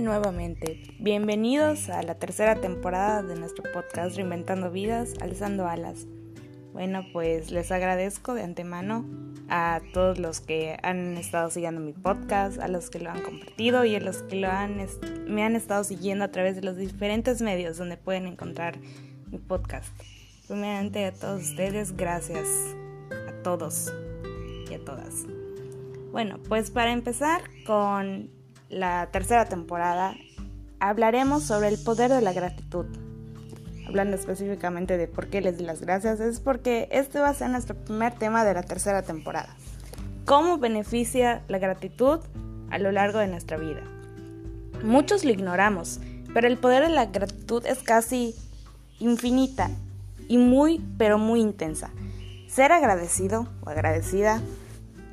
Nuevamente, bienvenidos a la tercera temporada de nuestro podcast Reinventando Vidas, Alzando Alas. Bueno, pues les agradezco de antemano a todos los que han estado siguiendo mi podcast, a los que lo han compartido y a los que lo han me han estado siguiendo a través de los diferentes medios donde pueden encontrar mi podcast. Primeramente a todos ustedes, gracias a todos y a todas. Bueno, pues para empezar con la tercera temporada, hablaremos sobre el poder de la gratitud. Hablando específicamente de por qué les doy las gracias, es porque este va a ser nuestro primer tema de la tercera temporada. ¿Cómo beneficia la gratitud a lo largo de nuestra vida? Muchos lo ignoramos, pero el poder de la gratitud es casi infinita y muy, pero muy intensa. Ser agradecido o agradecida,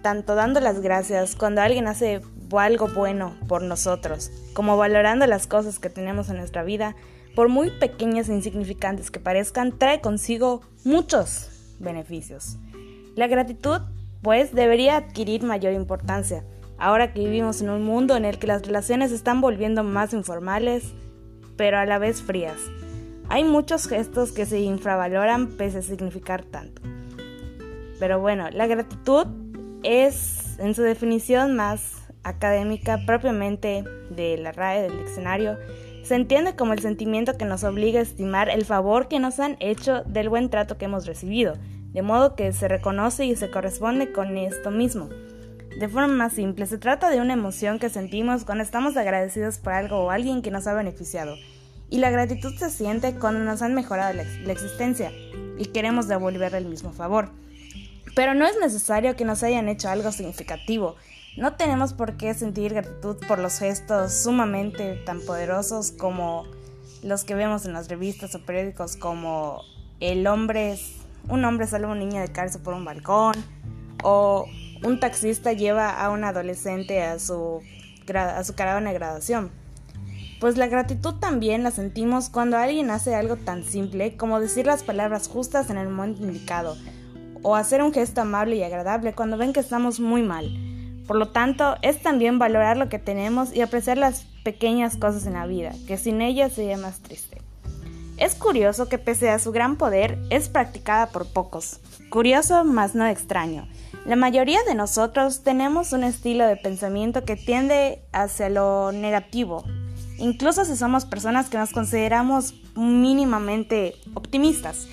tanto dando las gracias cuando alguien hace algo bueno por nosotros, como valorando las cosas que tenemos en nuestra vida, por muy pequeñas e insignificantes que parezcan, trae consigo muchos beneficios. La gratitud, pues, debería adquirir mayor importancia, ahora que vivimos en un mundo en el que las relaciones están volviendo más informales, pero a la vez frías. Hay muchos gestos que se infravaloran pese a significar tanto. Pero bueno, la gratitud es, en su definición más académica propiamente de la RAE del diccionario, se entiende como el sentimiento que nos obliga a estimar el favor que nos han hecho del buen trato que hemos recibido, de modo que se reconoce y se corresponde con esto mismo. De forma más simple, se trata de una emoción que sentimos cuando estamos agradecidos por algo o alguien que nos ha beneficiado, y la gratitud se siente cuando nos han mejorado la, la existencia y queremos devolverle el mismo favor. Pero no es necesario que nos hayan hecho algo significativo, no tenemos por qué sentir gratitud por los gestos sumamente tan poderosos como los que vemos en las revistas o periódicos como el hombre, un hombre salva a un niño de caerse por un balcón o un taxista lleva a un adolescente a su, a su caravana de graduación. Pues la gratitud también la sentimos cuando alguien hace algo tan simple como decir las palabras justas en el momento indicado o hacer un gesto amable y agradable cuando ven que estamos muy mal. Por lo tanto, es también valorar lo que tenemos y apreciar las pequeñas cosas en la vida, que sin ellas sería más triste. Es curioso que pese a su gran poder, es practicada por pocos. Curioso, mas no extraño. La mayoría de nosotros tenemos un estilo de pensamiento que tiende hacia lo negativo, incluso si somos personas que nos consideramos mínimamente optimistas.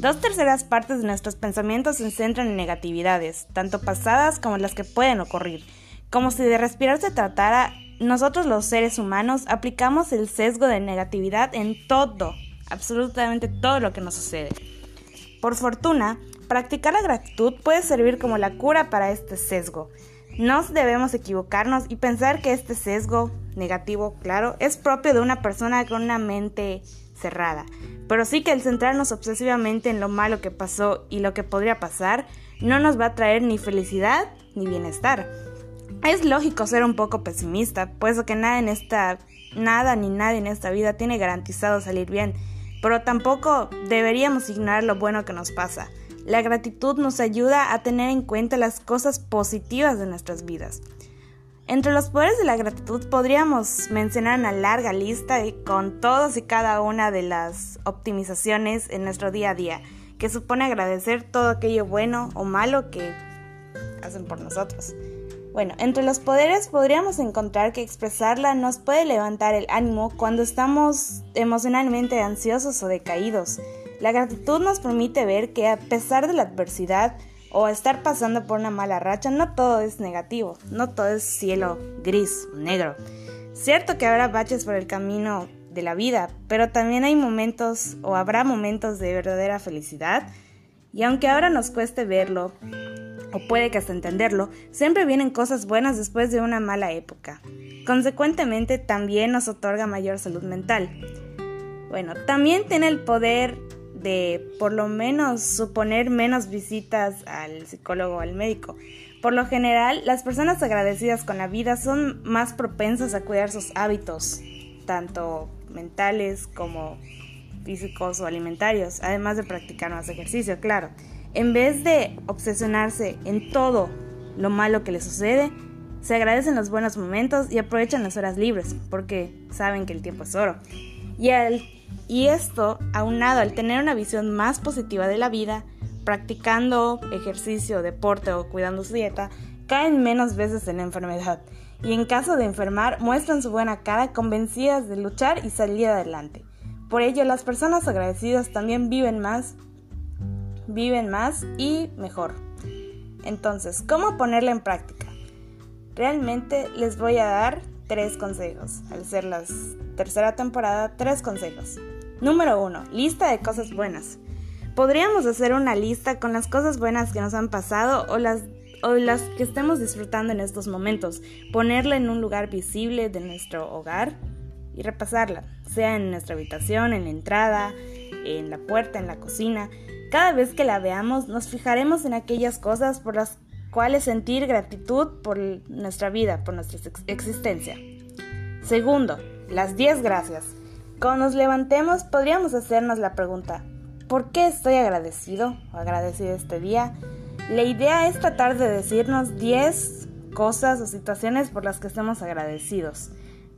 Dos terceras partes de nuestros pensamientos se centran en negatividades, tanto pasadas como las que pueden ocurrir. Como si de respirar se tratara, nosotros los seres humanos aplicamos el sesgo de negatividad en todo, absolutamente todo lo que nos sucede. Por fortuna, practicar la gratitud puede servir como la cura para este sesgo. No debemos equivocarnos y pensar que este sesgo negativo, claro, es propio de una persona con una mente cerrada, pero sí que el centrarnos obsesivamente en lo malo que pasó y lo que podría pasar no nos va a traer ni felicidad ni bienestar. Es lógico ser un poco pesimista, puesto que nada en esta nada ni nadie en esta vida tiene garantizado salir bien, pero tampoco deberíamos ignorar lo bueno que nos pasa. La gratitud nos ayuda a tener en cuenta las cosas positivas de nuestras vidas. Entre los poderes de la gratitud podríamos mencionar una larga lista con todos y cada una de las optimizaciones en nuestro día a día, que supone agradecer todo aquello bueno o malo que hacen por nosotros. Bueno, entre los poderes podríamos encontrar que expresarla nos puede levantar el ánimo cuando estamos emocionalmente ansiosos o decaídos. La gratitud nos permite ver que a pesar de la adversidad, o estar pasando por una mala racha, no todo es negativo, no todo es cielo gris, negro. Cierto que habrá baches por el camino de la vida, pero también hay momentos o habrá momentos de verdadera felicidad. Y aunque ahora nos cueste verlo, o puede que hasta entenderlo, siempre vienen cosas buenas después de una mala época. Consecuentemente también nos otorga mayor salud mental. Bueno, también tiene el poder de por lo menos suponer menos visitas al psicólogo o al médico. Por lo general, las personas agradecidas con la vida son más propensas a cuidar sus hábitos, tanto mentales como físicos o alimentarios, además de practicar más ejercicio, claro. En vez de obsesionarse en todo lo malo que les sucede, Se agradecen los buenos momentos y aprovechan las horas libres, porque saben que el tiempo es oro. Y, y esto, aunado al tener una visión más positiva de la vida, practicando ejercicio, deporte o cuidando su dieta, caen menos veces en la enfermedad y en caso de enfermar muestran su buena cara convencidas de luchar y salir adelante. Por ello, las personas agradecidas también viven más, viven más y mejor. Entonces, ¿cómo ponerla en práctica? Realmente les voy a dar tres consejos. Al ser la tercera temporada, tres consejos. Número uno, lista de cosas buenas. Podríamos hacer una lista con las cosas buenas que nos han pasado o las o las que estemos disfrutando en estos momentos, ponerla en un lugar visible de nuestro hogar y repasarla, sea en nuestra habitación, en la entrada, en la puerta, en la cocina. Cada vez que la veamos nos fijaremos en aquellas cosas por las cuales sentir gratitud por nuestra vida, por nuestra existencia. Segundo, las 10 gracias. Cuando nos levantemos podríamos hacernos la pregunta, ¿por qué estoy agradecido o agradecido este día? La idea es tratar de decirnos 10 cosas o situaciones por las que estemos agradecidos.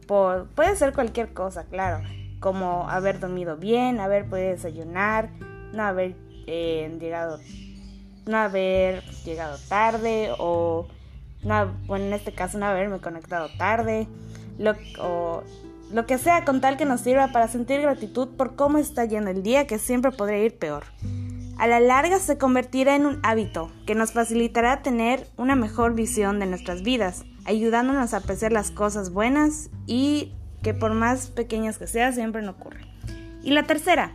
Puede ser cualquier cosa, claro, como haber dormido bien, haber podido desayunar, no haber eh, llegado no haber llegado tarde o no, bueno, en este caso no haberme conectado tarde, lo, o lo que sea con tal que nos sirva para sentir gratitud por cómo está yendo el día que siempre podría ir peor a la larga se convertirá en un hábito que nos facilitará tener una mejor visión de nuestras vidas, ayudándonos a apreciar las cosas buenas y que por más pequeñas que sean siempre no ocurren. Y la tercera,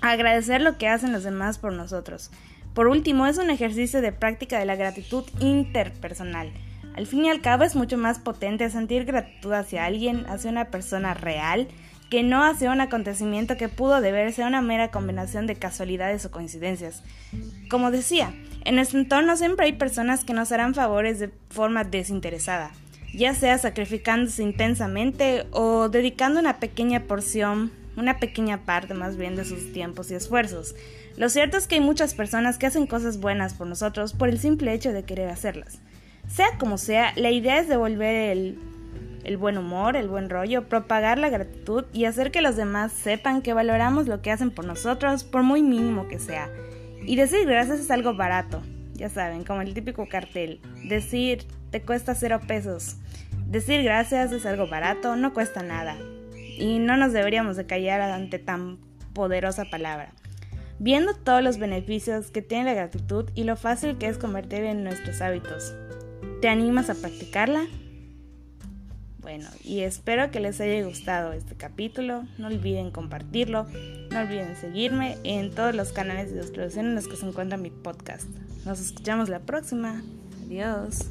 agradecer lo que hacen los demás por nosotros. Por último, es un ejercicio de práctica de la gratitud interpersonal. Al fin y al cabo es mucho más potente sentir gratitud hacia alguien, hacia una persona real, que no hace un acontecimiento que pudo deberse a una mera combinación de casualidades o coincidencias. Como decía, en nuestro entorno siempre hay personas que nos harán favores de forma desinteresada, ya sea sacrificándose intensamente o dedicando una pequeña porción, una pequeña parte más bien de sus tiempos y esfuerzos. Lo cierto es que hay muchas personas que hacen cosas buenas por nosotros por el simple hecho de querer hacerlas. Sea como sea, la idea es devolver el buen humor, el buen rollo, propagar la gratitud y hacer que los demás sepan que valoramos lo que hacen por nosotros, por muy mínimo que sea. Y decir gracias es algo barato, ya saben, como el típico cartel. Decir te cuesta cero pesos. Decir gracias es algo barato, no cuesta nada. Y no nos deberíamos de callar ante tan poderosa palabra. Viendo todos los beneficios que tiene la gratitud y lo fácil que es convertir en nuestros hábitos, ¿te animas a practicarla? Bueno, y espero que les haya gustado este capítulo. No olviden compartirlo. No olviden seguirme en todos los canales de distribución en los que se encuentra mi podcast. Nos escuchamos la próxima. Adiós.